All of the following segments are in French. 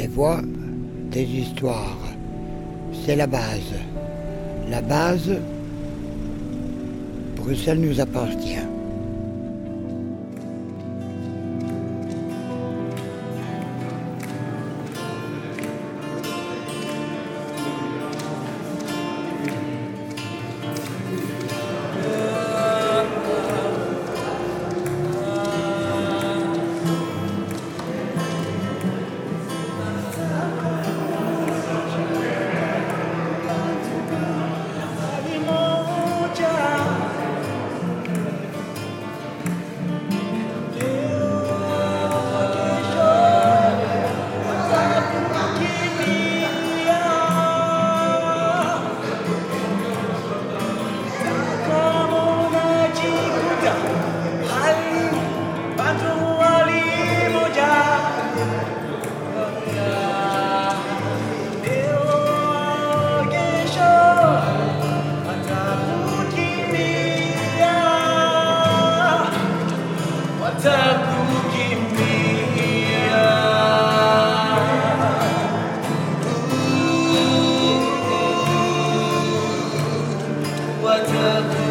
des voix, des histoires. C'est la base. La base, Bruxelles nous appartient. what a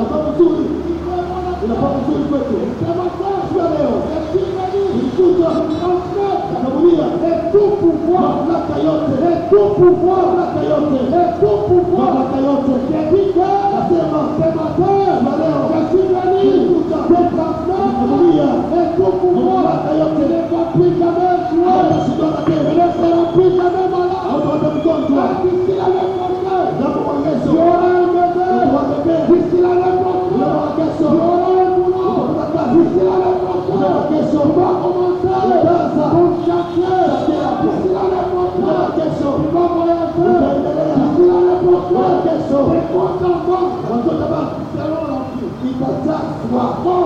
Levamos tudo. Levamos tudo com tu. Glória a Deus. Escuta, não canta. Aleluia. É tu por voz, é tu por voz, また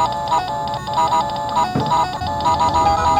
Thank you.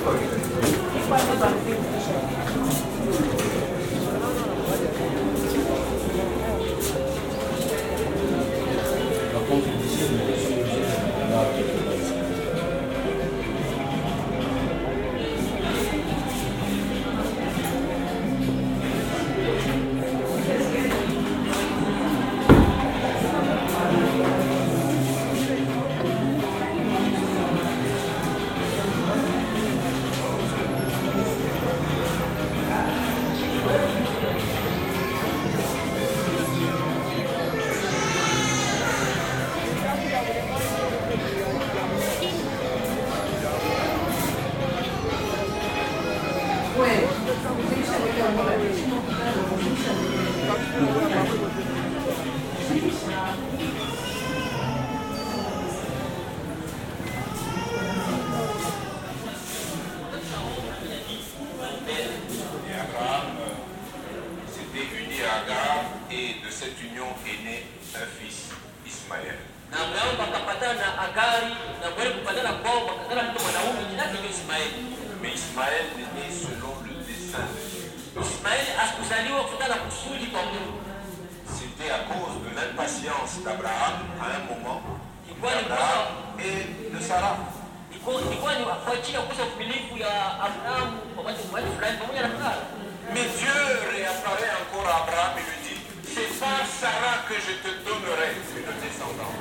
Thank you. C'était à cause de l'impatience d'Abraham à un moment, d'Abraham et de Sarah. Mais Dieu réapparaît encore à Abraham et lui dit, c'est par Sarah que je te donnerai une descendance.